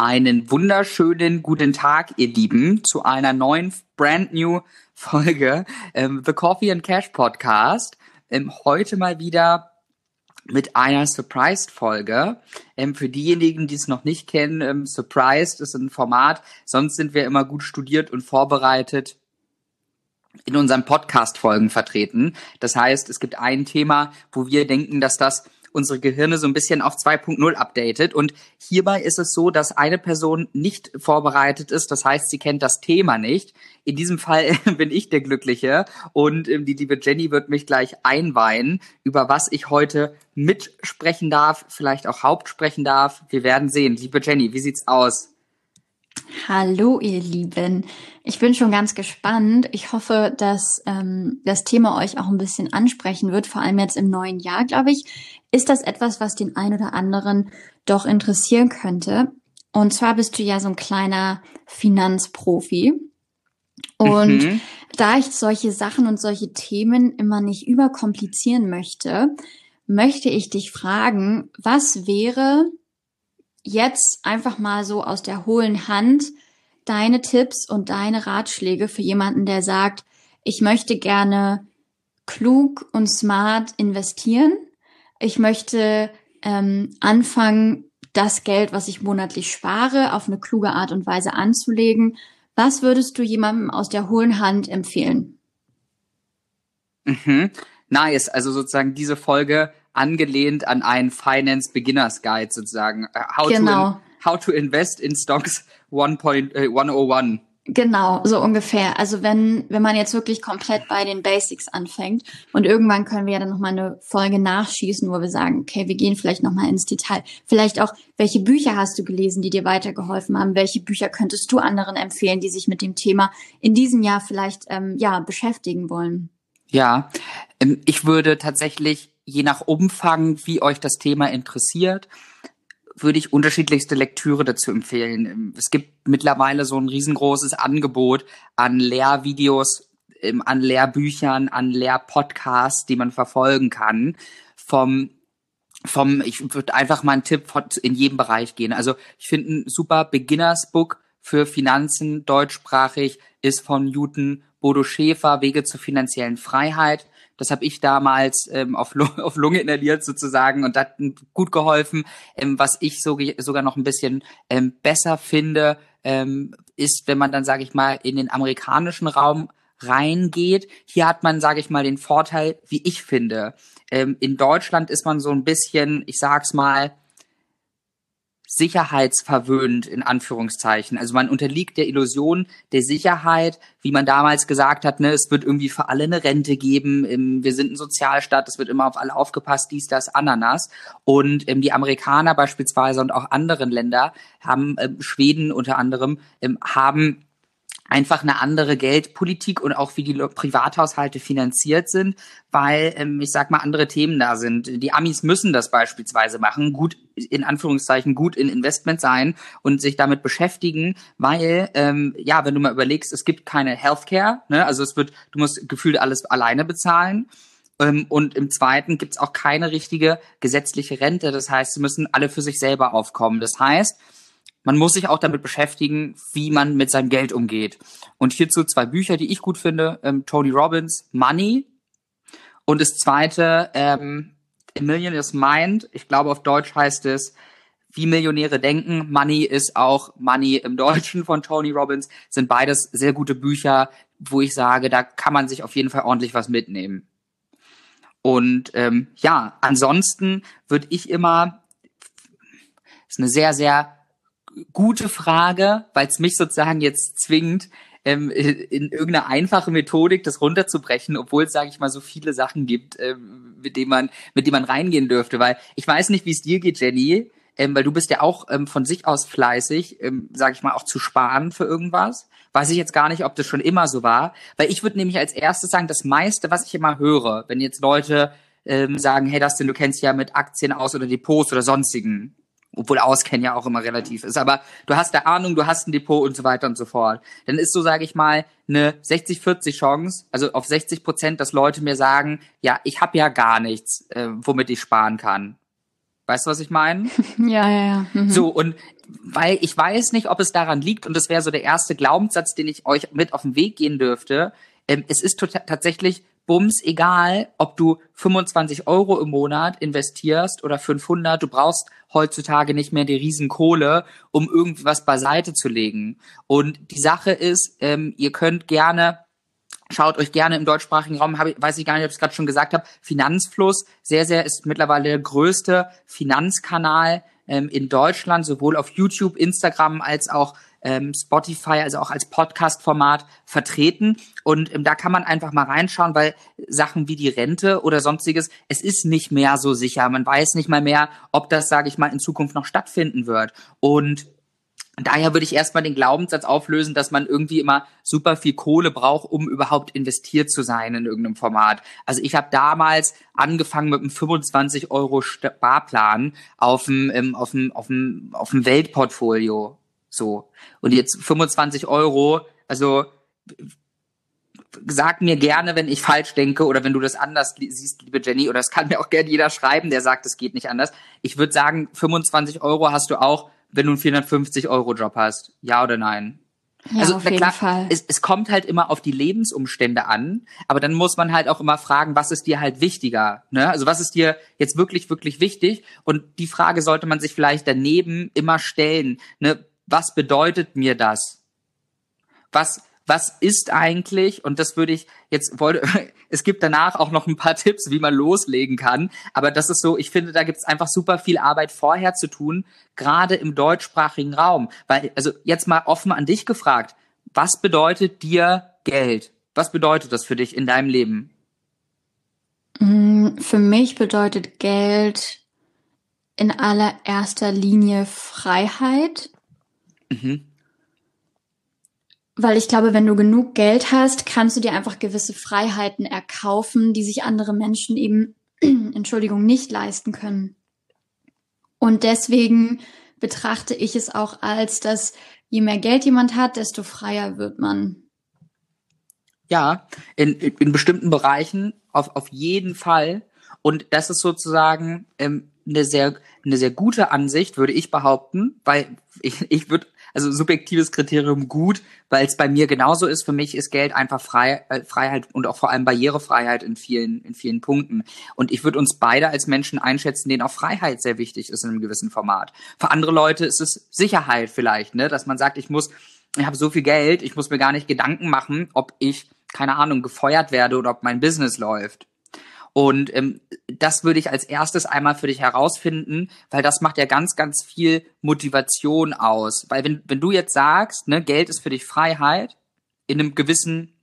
Einen wunderschönen guten Tag, ihr Lieben, zu einer neuen brand new Folge ähm, The Coffee and Cash Podcast. Ähm, heute mal wieder mit einer Surprised-Folge. Ähm, für diejenigen, die es noch nicht kennen, ähm, Surprised ist ein Format. Sonst sind wir immer gut studiert und vorbereitet in unseren Podcast-Folgen vertreten. Das heißt, es gibt ein Thema, wo wir denken, dass das unsere Gehirne so ein bisschen auf 2.0 updatet. Und hierbei ist es so, dass eine Person nicht vorbereitet ist. Das heißt, sie kennt das Thema nicht. In diesem Fall bin ich der Glückliche und ähm, die liebe Jenny wird mich gleich einweihen, über was ich heute mitsprechen darf, vielleicht auch hauptsprechen darf. Wir werden sehen. Liebe Jenny, wie sieht's aus? Hallo, ihr Lieben. Ich bin schon ganz gespannt. Ich hoffe, dass ähm, das Thema euch auch ein bisschen ansprechen wird, vor allem jetzt im neuen Jahr, glaube ich. Ist das etwas, was den einen oder anderen doch interessieren könnte? Und zwar bist du ja so ein kleiner Finanzprofi. Und mhm. da ich solche Sachen und solche Themen immer nicht überkomplizieren möchte, möchte ich dich fragen, was wäre jetzt einfach mal so aus der hohlen Hand deine Tipps und deine Ratschläge für jemanden, der sagt, ich möchte gerne klug und smart investieren. Ich möchte ähm, anfangen, das Geld, was ich monatlich spare, auf eine kluge Art und Weise anzulegen. Was würdest du jemandem aus der hohlen Hand empfehlen? Mhm. Nice. Also sozusagen diese Folge angelehnt an einen Finance Beginners Guide sozusagen. Äh, how, genau. to, in, how to invest in stocks 1.101. Äh, genau, so ungefähr. Also wenn, wenn man jetzt wirklich komplett bei den Basics anfängt und irgendwann können wir ja dann nochmal eine Folge nachschießen, wo wir sagen, okay, wir gehen vielleicht nochmal ins Detail. Vielleicht auch, welche Bücher hast du gelesen, die dir weitergeholfen haben? Welche Bücher könntest du anderen empfehlen, die sich mit dem Thema in diesem Jahr vielleicht, ähm, ja, beschäftigen wollen? Ja, ähm, ich würde tatsächlich je nach Umfang, wie euch das Thema interessiert, würde ich unterschiedlichste Lektüre dazu empfehlen. Es gibt mittlerweile so ein riesengroßes Angebot an Lehrvideos, ähm, an Lehrbüchern, an Lehrpodcasts, die man verfolgen kann. Vom vom, ich würde einfach mal einen Tipp in jedem Bereich gehen. Also ich finde ein super Beginners Book für Finanzen deutschsprachig ist von Newton Bodo Schäfer Wege zur finanziellen Freiheit. Das habe ich damals ähm, auf, auf Lunge inhaliert sozusagen und hat gut geholfen. Ähm, was ich so, sogar noch ein bisschen ähm, besser finde, ähm, ist, wenn man dann, sage ich mal, in den amerikanischen Raum reingeht. Hier hat man, sage ich mal, den Vorteil, wie ich finde. Ähm, in Deutschland ist man so ein bisschen, ich sag's mal, sicherheitsverwöhnt in Anführungszeichen. Also man unterliegt der Illusion der Sicherheit, wie man damals gesagt hat, ne, es wird irgendwie für alle eine Rente geben, wir sind ein Sozialstaat, es wird immer auf alle aufgepasst, dies, das, Ananas. Und ähm, die Amerikaner beispielsweise und auch anderen Länder haben, ähm, Schweden unter anderem, ähm, haben einfach eine andere Geldpolitik und auch wie die Privathaushalte finanziert sind, weil ähm, ich sag mal andere Themen da sind. Die Amis müssen das beispielsweise machen, gut in Anführungszeichen gut in Investment sein und sich damit beschäftigen, weil ähm, ja, wenn du mal überlegst, es gibt keine Healthcare, ne? also es wird, du musst gefühlt alles alleine bezahlen. Ähm, und im zweiten gibt's auch keine richtige gesetzliche Rente. Das heißt, sie müssen alle für sich selber aufkommen. Das heißt, man muss sich auch damit beschäftigen, wie man mit seinem Geld umgeht. Und hierzu zwei Bücher, die ich gut finde. Ähm, Tony Robbins, Money. Und das zweite, ähm, A Million is Mind. Ich glaube, auf Deutsch heißt es, wie Millionäre denken. Money ist auch Money im Deutschen von Tony Robbins. Sind beides sehr gute Bücher, wo ich sage, da kann man sich auf jeden Fall ordentlich was mitnehmen. Und ähm, ja, ansonsten würde ich immer, ist eine sehr, sehr gute Frage, weil es mich sozusagen jetzt zwingt, ähm, in irgendeine einfache Methodik das runterzubrechen, obwohl es, sage ich mal, so viele Sachen gibt, ähm, mit denen man, mit denen man reingehen dürfte. Weil ich weiß nicht, wie es dir geht, Jenny, ähm, weil du bist ja auch ähm, von sich aus fleißig, ähm, sage ich mal, auch zu sparen für irgendwas. Weiß ich jetzt gar nicht, ob das schon immer so war. Weil ich würde nämlich als erstes sagen, das meiste, was ich immer höre, wenn jetzt Leute ähm, sagen, hey Dustin, du kennst ja mit Aktien aus oder Depots oder sonstigen obwohl Auskennen ja auch immer relativ ist, aber du hast da Ahnung, du hast ein Depot und so weiter und so fort. Dann ist so, sage ich mal, eine 60-40 Chance, also auf 60 Prozent, dass Leute mir sagen, ja, ich habe ja gar nichts, äh, womit ich sparen kann. Weißt du, was ich meine? ja, ja, ja. Mhm. So, und weil ich weiß nicht, ob es daran liegt, und das wäre so der erste Glaubenssatz, den ich euch mit auf den Weg gehen dürfte. Ähm, es ist tota-, tatsächlich bums egal, ob du 25 Euro im Monat investierst oder 500. Du brauchst heutzutage nicht mehr die Riesenkohle, um irgendwas beiseite zu legen. Und die Sache ist, ähm, ihr könnt gerne Schaut euch gerne im deutschsprachigen Raum, hab ich, weiß ich gar nicht, ob ich es gerade schon gesagt habe, Finanzfluss, sehr, sehr ist mittlerweile der größte Finanzkanal ähm, in Deutschland, sowohl auf YouTube, Instagram als auch ähm, Spotify, also auch als Podcast-Format vertreten. Und ähm, da kann man einfach mal reinschauen, weil Sachen wie die Rente oder sonstiges, es ist nicht mehr so sicher. Man weiß nicht mal mehr, ob das, sage ich mal, in Zukunft noch stattfinden wird. Und daher würde ich erstmal den Glaubenssatz auflösen, dass man irgendwie immer super viel Kohle braucht, um überhaupt investiert zu sein in irgendeinem Format. Also ich habe damals angefangen mit einem 25 Euro Sparplan auf dem, auf dem, auf dem, auf dem Weltportfolio. So. Und jetzt 25 Euro, also sag mir gerne, wenn ich falsch denke oder wenn du das anders siehst, liebe Jenny, oder es kann mir auch gerne jeder schreiben, der sagt, es geht nicht anders. Ich würde sagen, 25 Euro hast du auch, wenn du einen 450 Euro Job hast. Ja oder nein? Ja, also auf jeden klar, Fall. Es, es kommt halt immer auf die Lebensumstände an, aber dann muss man halt auch immer fragen, was ist dir halt wichtiger? Ne? Also was ist dir jetzt wirklich, wirklich wichtig? Und die Frage sollte man sich vielleicht daneben immer stellen. Ne? Was bedeutet mir das? Was, was ist eigentlich, und das würde ich jetzt wollte, es gibt danach auch noch ein paar Tipps, wie man loslegen kann, aber das ist so, ich finde, da gibt es einfach super viel Arbeit vorher zu tun, gerade im deutschsprachigen Raum. Weil, also jetzt mal offen an dich gefragt, was bedeutet dir Geld? Was bedeutet das für dich in deinem Leben? Mm, für mich bedeutet Geld in allererster Linie Freiheit Mhm. Weil ich glaube, wenn du genug Geld hast, kannst du dir einfach gewisse Freiheiten erkaufen, die sich andere Menschen eben, Entschuldigung, nicht leisten können. Und deswegen betrachte ich es auch als, dass je mehr Geld jemand hat, desto freier wird man. Ja, in, in bestimmten Bereichen auf, auf jeden Fall. Und das ist sozusagen ähm, eine sehr eine sehr gute Ansicht, würde ich behaupten, weil ich, ich würde also subjektives Kriterium gut, weil es bei mir genauso ist. Für mich ist Geld einfach frei, äh, Freiheit und auch vor allem Barrierefreiheit in vielen, in vielen Punkten. Und ich würde uns beide als Menschen einschätzen, denen auch Freiheit sehr wichtig ist in einem gewissen Format. Für andere Leute ist es Sicherheit vielleicht, ne, dass man sagt, ich muss, ich habe so viel Geld, ich muss mir gar nicht Gedanken machen, ob ich keine Ahnung gefeuert werde oder ob mein Business läuft. Und ähm, das würde ich als erstes einmal für dich herausfinden, weil das macht ja ganz, ganz viel Motivation aus. Weil wenn, wenn du jetzt sagst, ne, Geld ist für dich Freiheit in einem gewissen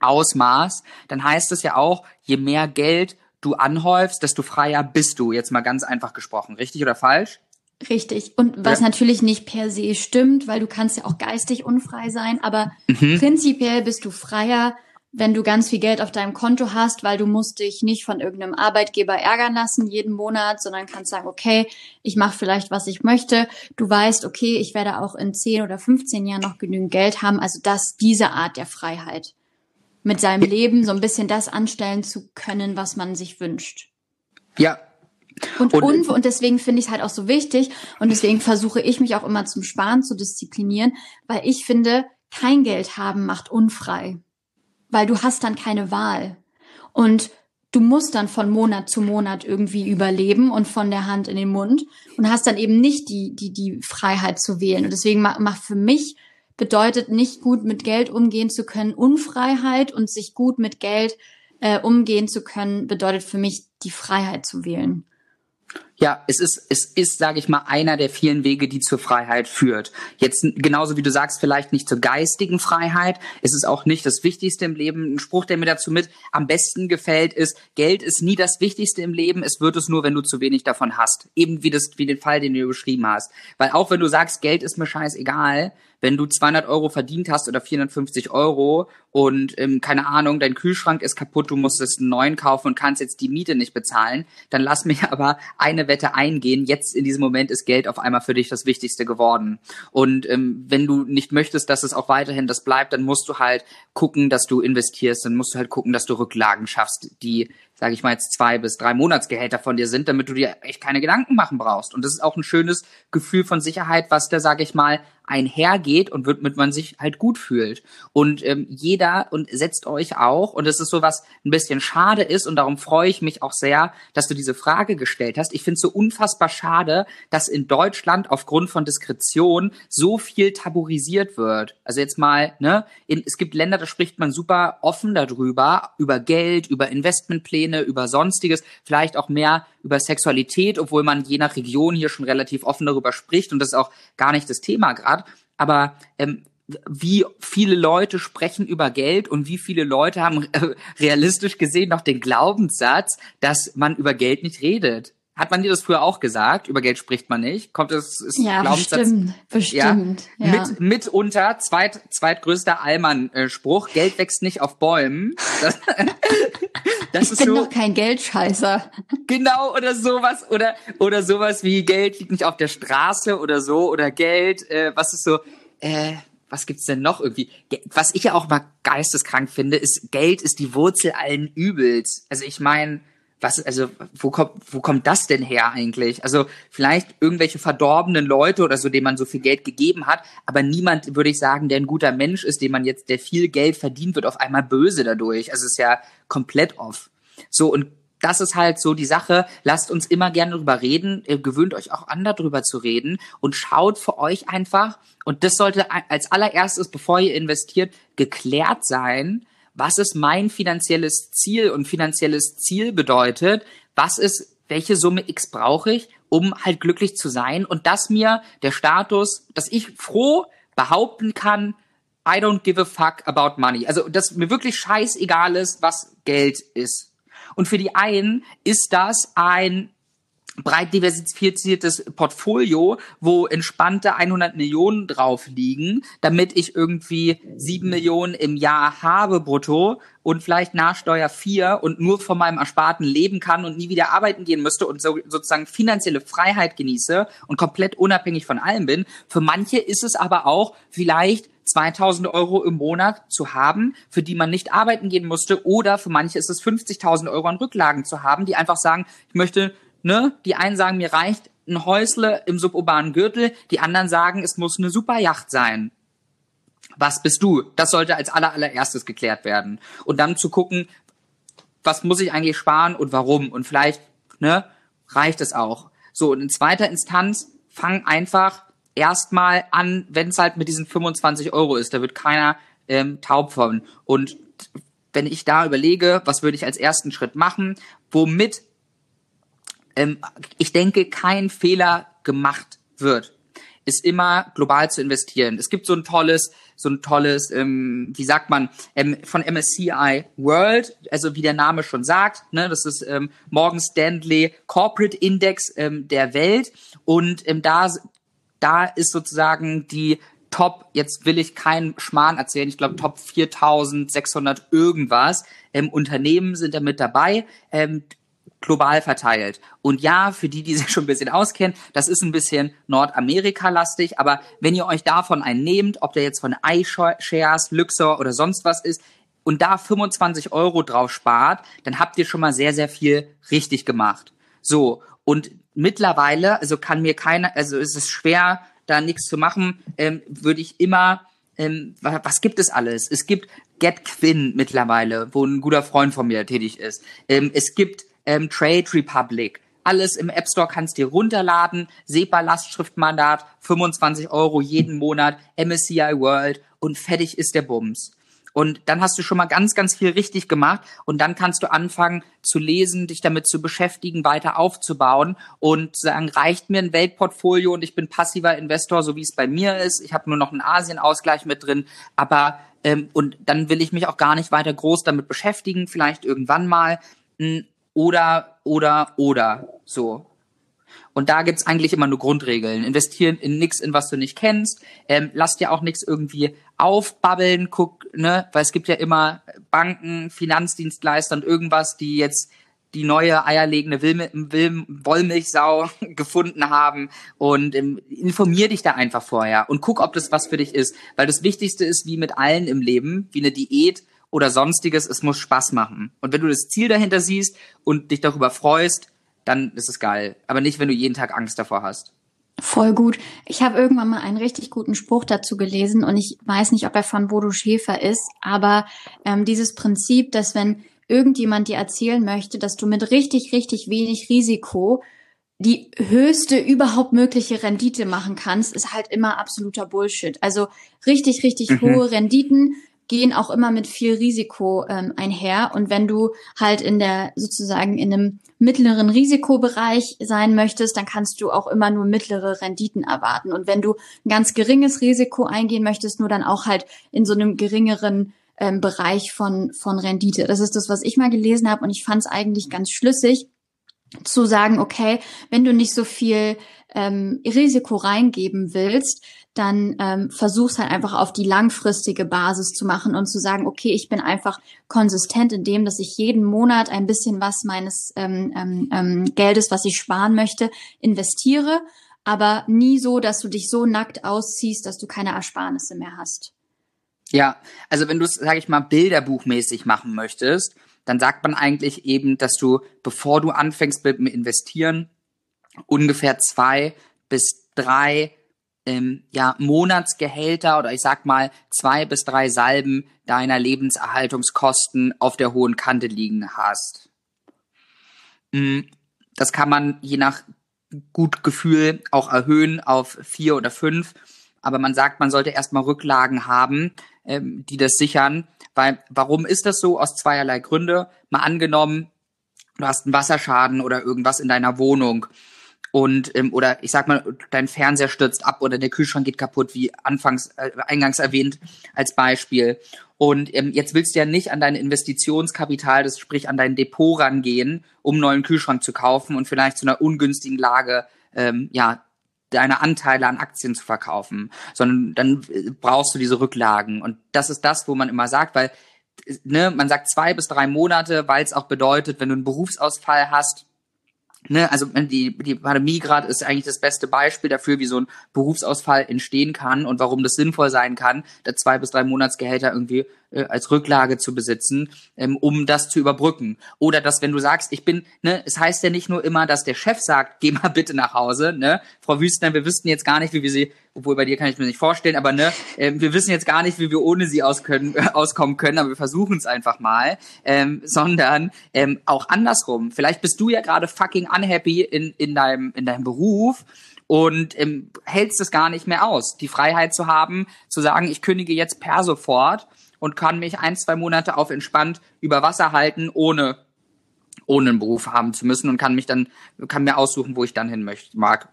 Ausmaß, dann heißt es ja auch, je mehr Geld du anhäufst, desto freier bist du. Jetzt mal ganz einfach gesprochen. Richtig oder falsch? Richtig. Und was ja. natürlich nicht per se stimmt, weil du kannst ja auch geistig unfrei sein, aber mhm. prinzipiell bist du freier, wenn du ganz viel Geld auf deinem Konto hast, weil du musst dich nicht von irgendeinem Arbeitgeber ärgern lassen jeden Monat, sondern kannst sagen, okay, ich mache vielleicht, was ich möchte. Du weißt, okay, ich werde auch in 10 oder 15 Jahren noch genügend Geld haben. Also das, diese Art der Freiheit. Mit seinem Leben so ein bisschen das anstellen zu können, was man sich wünscht. Ja, und, und, und, und deswegen finde ich es halt auch so wichtig und deswegen versuche ich mich auch immer zum Sparen zu disziplinieren, weil ich finde, kein Geld haben macht unfrei weil du hast dann keine Wahl. Und du musst dann von Monat zu Monat irgendwie überleben und von der Hand in den Mund und hast dann eben nicht die, die, die Freiheit zu wählen. Und deswegen macht für mich bedeutet nicht gut mit Geld umgehen zu können Unfreiheit und sich gut mit Geld äh, umgehen zu können bedeutet für mich die Freiheit zu wählen. Ja, es ist, es ist, sage ich mal, einer der vielen Wege, die zur Freiheit führt. Jetzt genauso wie du sagst, vielleicht nicht zur geistigen Freiheit. Es ist auch nicht das Wichtigste im Leben. Ein Spruch, der mir dazu mit am besten gefällt, ist: Geld ist nie das Wichtigste im Leben. Es wird es nur, wenn du zu wenig davon hast. Eben wie das, wie den Fall, den du beschrieben hast. Weil auch wenn du sagst, Geld ist mir scheißegal, wenn du 200 Euro verdient hast oder 450 Euro und ähm, keine Ahnung, dein Kühlschrank ist kaputt, du musstest einen neuen kaufen und kannst jetzt die Miete nicht bezahlen, dann lass mich aber eine eine Wette eingehen. Jetzt in diesem Moment ist Geld auf einmal für dich das Wichtigste geworden. Und ähm, wenn du nicht möchtest, dass es auch weiterhin das bleibt, dann musst du halt gucken, dass du investierst. Dann musst du halt gucken, dass du Rücklagen schaffst, die sage ich mal jetzt zwei bis drei Monatsgehälter von dir sind, damit du dir echt keine Gedanken machen brauchst. Und das ist auch ein schönes Gefühl von Sicherheit, was da, sage ich mal, einhergeht und wird mit man sich halt gut fühlt. Und ähm, jeder und setzt euch auch, und das ist so was ein bisschen schade ist, und darum freue ich mich auch sehr, dass du diese Frage gestellt hast. Ich finde es so unfassbar schade, dass in Deutschland aufgrund von Diskretion so viel tabuisiert wird. Also jetzt mal, ne, in, es gibt Länder, da spricht man super offen darüber, über Geld, über Investmentpläne, über sonstiges, vielleicht auch mehr über Sexualität, obwohl man je nach Region hier schon relativ offen darüber spricht und das ist auch gar nicht das Thema gerade. Aber ähm, wie viele Leute sprechen über Geld und wie viele Leute haben äh, realistisch gesehen noch den Glaubenssatz, dass man über Geld nicht redet. Hat man dir das früher auch gesagt? Über Geld spricht man nicht. Kommt es ist ja, Glaubenssatz? Bestimmt, bestimmt. Ja, ja. Mit, mitunter zweit, zweitgrößter Allmann-Spruch. Geld wächst nicht auf Bäumen. Das, das ich bin so, doch kein Geldscheißer. Genau, oder sowas, oder, oder sowas wie Geld liegt nicht auf der Straße oder so, oder Geld, äh, was ist so, äh, was gibt's denn noch irgendwie? Was ich ja auch mal geisteskrank finde, ist, Geld ist die Wurzel allen Übels. Also ich meine, was, also, wo kommt, wo kommt das denn her eigentlich? Also, vielleicht irgendwelche verdorbenen Leute oder so, denen man so viel Geld gegeben hat, aber niemand, würde ich sagen, der ein guter Mensch ist, dem man jetzt, der viel Geld verdient, wird auf einmal böse dadurch. Also, es ist ja komplett off. So, und das ist halt so die Sache. Lasst uns immer gerne drüber reden. Ihr gewöhnt euch auch an, darüber zu reden und schaut für euch einfach. Und das sollte als allererstes, bevor ihr investiert, geklärt sein, was ist mein finanzielles Ziel und finanzielles Ziel bedeutet, was ist, welche Summe X brauche ich, um halt glücklich zu sein und dass mir der Status, dass ich froh behaupten kann, I don't give a fuck about money. Also, dass mir wirklich scheißegal ist, was Geld ist. Und für die einen ist das ein breit diversifiziertes Portfolio, wo entspannte 100 Millionen drauf liegen, damit ich irgendwie sieben Millionen im Jahr habe brutto und vielleicht Nachsteuer vier und nur von meinem Ersparten leben kann und nie wieder arbeiten gehen müsste und so, sozusagen finanzielle Freiheit genieße und komplett unabhängig von allem bin. Für manche ist es aber auch vielleicht 2000 Euro im Monat zu haben, für die man nicht arbeiten gehen musste, oder für manche ist es 50.000 Euro an Rücklagen zu haben, die einfach sagen, ich möchte ne, die einen sagen, mir reicht ein Häusle im suburbanen Gürtel, die anderen sagen, es muss eine super Yacht sein. Was bist du? Das sollte als aller, allererstes geklärt werden. Und dann zu gucken, was muss ich eigentlich sparen und warum? Und vielleicht, ne, reicht es auch. So, und in zweiter Instanz, fang einfach erstmal an, wenn es halt mit diesen 25 Euro ist, da wird keiner ähm, taub von. Und wenn ich da überlege, was würde ich als ersten Schritt machen, womit ähm, ich denke, kein Fehler gemacht wird, ist immer global zu investieren. Es gibt so ein tolles, so ein tolles, ähm, wie sagt man, ähm, von MSCI World, also wie der Name schon sagt, ne, das ist ähm, Morgan Stanley Corporate Index ähm, der Welt und ähm, da da ist sozusagen die Top, jetzt will ich keinen Schmarrn erzählen, ich glaube Top 4600 irgendwas ähm, Unternehmen sind da mit dabei. Ähm, global verteilt. Und ja, für die, die sich schon ein bisschen auskennen, das ist ein bisschen Nordamerika-lastig, aber wenn ihr euch davon einen nehmt, ob der jetzt von iShares, Luxor oder sonst was ist, und da 25 Euro drauf spart, dann habt ihr schon mal sehr, sehr viel richtig gemacht. So, und mittlerweile, also kann mir keiner, also ist es schwer, da nichts zu machen, ähm, würde ich immer, ähm, was gibt es alles? Es gibt GetQuinn mittlerweile, wo ein guter Freund von mir tätig ist. Ähm, es gibt ähm, Trade Republic. Alles im App Store kannst dir runterladen. SEPA Lastschriftmandat, 25 Euro jeden Monat, MSCI World und fertig ist der Bums. Und dann hast du schon mal ganz, ganz viel richtig gemacht und dann kannst du anfangen zu lesen, dich damit zu beschäftigen, weiter aufzubauen und sagen, reicht mir ein Weltportfolio und ich bin passiver Investor, so wie es bei mir ist. Ich habe nur noch einen Asienausgleich mit drin, aber ähm, und dann will ich mich auch gar nicht weiter groß damit beschäftigen, vielleicht irgendwann mal. Oder, oder, oder so. Und da gibt's eigentlich immer nur Grundregeln. Investieren in nichts, in was du nicht kennst. Ähm, lass dir auch nichts irgendwie aufbabbeln, guck, ne, weil es gibt ja immer Banken, Finanzdienstleister und irgendwas, die jetzt die neue eierlegende Will Will Wollmilchsau gefunden haben und ähm, informier dich da einfach vorher und guck, ob das was für dich ist, weil das Wichtigste ist wie mit allen im Leben, wie eine Diät oder sonstiges, es muss Spaß machen. Und wenn du das Ziel dahinter siehst und dich darüber freust, dann ist es geil, aber nicht, wenn du jeden Tag Angst davor hast. Voll gut. Ich habe irgendwann mal einen richtig guten Spruch dazu gelesen und ich weiß nicht, ob er von Bodo Schäfer ist, aber ähm, dieses Prinzip, dass wenn irgendjemand dir erzählen möchte, dass du mit richtig, richtig wenig Risiko die höchste überhaupt mögliche Rendite machen kannst, ist halt immer absoluter Bullshit. Also richtig, richtig mhm. hohe Renditen gehen auch immer mit viel Risiko ähm, einher. Und wenn du halt in der sozusagen in einem mittleren Risikobereich sein möchtest, dann kannst du auch immer nur mittlere Renditen erwarten. Und wenn du ein ganz geringes Risiko eingehen möchtest, nur dann auch halt in so einem geringeren ähm, Bereich von, von Rendite. Das ist das, was ich mal gelesen habe und ich fand es eigentlich ganz schlüssig zu sagen, okay, wenn du nicht so viel ähm, Risiko reingeben willst, dann ähm, versuch's halt einfach auf die langfristige Basis zu machen und zu sagen, okay, ich bin einfach konsistent in dem, dass ich jeden Monat ein bisschen was meines ähm, ähm, ähm, Geldes, was ich sparen möchte, investiere, aber nie so, dass du dich so nackt ausziehst, dass du keine Ersparnisse mehr hast. Ja, also wenn du es, sage ich mal, bilderbuchmäßig machen möchtest, dann sagt man eigentlich eben, dass du, bevor du anfängst mit dem Investieren, ungefähr zwei bis drei ähm, ja, Monatsgehälter oder ich sag mal zwei bis drei Salben deiner Lebenserhaltungskosten auf der hohen Kante liegen hast. Mm, das kann man je nach Gutgefühl auch erhöhen auf vier oder fünf. Aber man sagt, man sollte erstmal Rücklagen haben, ähm, die das sichern. Weil, warum ist das so? Aus zweierlei Gründe. Mal angenommen, du hast einen Wasserschaden oder irgendwas in deiner Wohnung und ähm, oder ich sag mal, dein Fernseher stürzt ab oder der Kühlschrank geht kaputt, wie anfangs äh, eingangs erwähnt als Beispiel. Und ähm, jetzt willst du ja nicht an dein Investitionskapital, das sprich an dein Depot rangehen, um einen neuen Kühlschrank zu kaufen und vielleicht zu einer ungünstigen Lage ähm, ja deine Anteile an Aktien zu verkaufen, sondern dann äh, brauchst du diese Rücklagen. Und das ist das, wo man immer sagt, weil ne, man sagt zwei bis drei Monate, weil es auch bedeutet, wenn du einen Berufsausfall hast, Ne, also die, die Pandemie gerade ist eigentlich das beste Beispiel dafür, wie so ein Berufsausfall entstehen kann und warum das sinnvoll sein kann, da zwei bis drei Monatsgehälter irgendwie äh, als Rücklage zu besitzen, ähm, um das zu überbrücken. Oder dass, wenn du sagst, ich bin, ne, es heißt ja nicht nur immer, dass der Chef sagt, geh mal bitte nach Hause, ne, Frau Wüstner, wir wüssten jetzt gar nicht, wie wir sie, obwohl bei dir kann ich mir nicht vorstellen, aber ne, äh, wir wissen jetzt gar nicht, wie wir ohne sie aus können, äh, auskommen können, aber wir versuchen es einfach mal, ähm, sondern ähm, auch andersrum. Vielleicht bist du ja gerade fucking unhappy in, in deinem, in deinem Beruf und ähm, hältst es gar nicht mehr aus, die Freiheit zu haben, zu sagen, ich kündige jetzt per sofort und kann mich ein, zwei Monate auf entspannt über Wasser halten, ohne ohne einen Beruf haben zu müssen und kann mich dann kann mir aussuchen, wo ich dann hin möchte mag.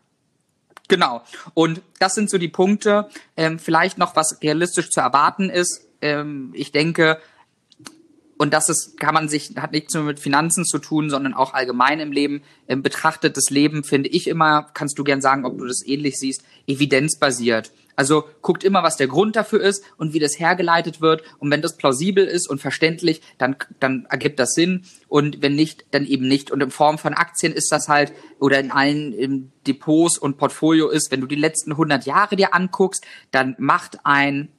Genau. Und das sind so die Punkte. Ähm, vielleicht noch was realistisch zu erwarten ist. Ähm, ich denke, und das ist, kann man sich, hat nichts nur mit Finanzen zu tun, sondern auch allgemein im Leben. Ähm, betrachtetes Leben finde ich immer, kannst du gern sagen, ob du das ähnlich siehst, evidenzbasiert. Also guckt immer, was der Grund dafür ist und wie das hergeleitet wird. Und wenn das plausibel ist und verständlich, dann, dann ergibt das Sinn. Und wenn nicht, dann eben nicht. Und in Form von Aktien ist das halt, oder in allen Depots und Portfolio ist, wenn du die letzten 100 Jahre dir anguckst, dann macht ein,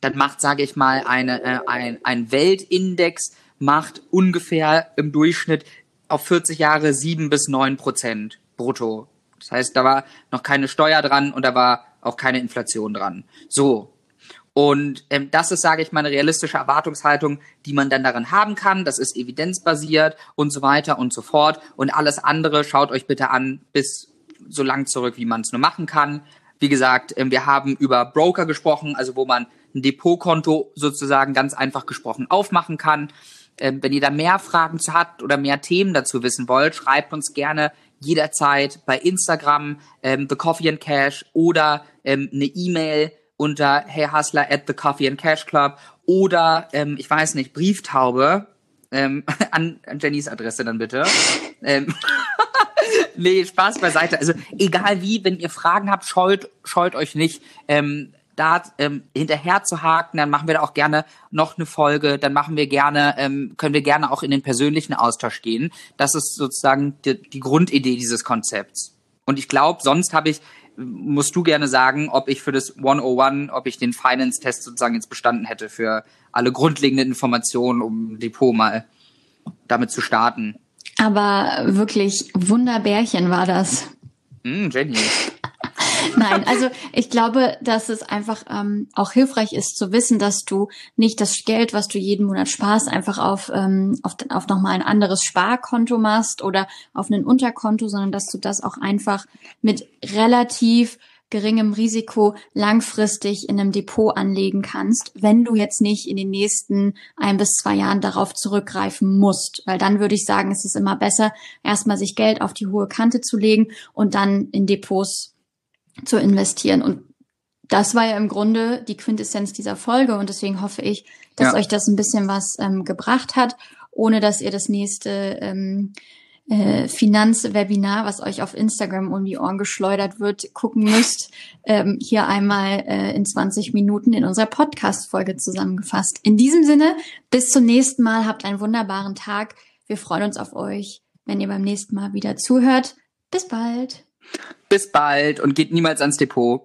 dann macht, sage ich mal, eine, äh, ein, ein Weltindex macht ungefähr im Durchschnitt auf 40 Jahre sieben bis neun Prozent brutto. Das heißt, da war noch keine Steuer dran und da war auch keine Inflation dran. So. Und ähm, das ist, sage ich mal, eine realistische Erwartungshaltung, die man dann darin haben kann. Das ist evidenzbasiert und so weiter und so fort. Und alles andere schaut euch bitte an, bis so lang zurück, wie man es nur machen kann. Wie gesagt, ähm, wir haben über Broker gesprochen, also wo man ein Depotkonto sozusagen ganz einfach gesprochen aufmachen kann. Ähm, wenn ihr da mehr Fragen zu habt oder mehr Themen dazu wissen wollt, schreibt uns gerne jederzeit bei Instagram ähm, The Coffee and Cash oder ähm, eine E-Mail unter heyhustler at the Coffee and Cash Club oder ähm, ich weiß nicht Brieftaube ähm, an, an Jennys Adresse dann bitte. ähm, nee, Spaß beiseite. Also egal wie, wenn ihr Fragen habt, scheut scheut euch nicht. Ähm, da ähm, hinterher zu haken, dann machen wir da auch gerne noch eine Folge, dann machen wir gerne, ähm, können wir gerne auch in den persönlichen Austausch gehen. Das ist sozusagen die, die Grundidee dieses Konzepts. Und ich glaube, sonst habe ich, musst du gerne sagen, ob ich für das 101, ob ich den Finance-Test sozusagen jetzt bestanden hätte für alle grundlegenden Informationen, um Depot mal damit zu starten. Aber wirklich Wunderbärchen war das. Mm, Jenny. Nein, also ich glaube, dass es einfach ähm, auch hilfreich ist zu wissen, dass du nicht das Geld, was du jeden Monat sparst, einfach auf, ähm, auf, auf nochmal ein anderes Sparkonto machst oder auf ein Unterkonto, sondern dass du das auch einfach mit relativ geringem Risiko langfristig in einem Depot anlegen kannst, wenn du jetzt nicht in den nächsten ein bis zwei Jahren darauf zurückgreifen musst. Weil dann würde ich sagen, es ist immer besser, erstmal sich Geld auf die hohe Kante zu legen und dann in Depots zu investieren. Und das war ja im Grunde die Quintessenz dieser Folge und deswegen hoffe ich, dass ja. euch das ein bisschen was ähm, gebracht hat, ohne dass ihr das nächste ähm, äh, Finanzwebinar, was euch auf Instagram um die Ohren geschleudert wird, gucken müsst, ähm, hier einmal äh, in 20 Minuten in unserer Podcast-Folge zusammengefasst. In diesem Sinne, bis zum nächsten Mal, habt einen wunderbaren Tag. Wir freuen uns auf euch, wenn ihr beim nächsten Mal wieder zuhört. Bis bald. Bis bald und geht niemals ans Depot.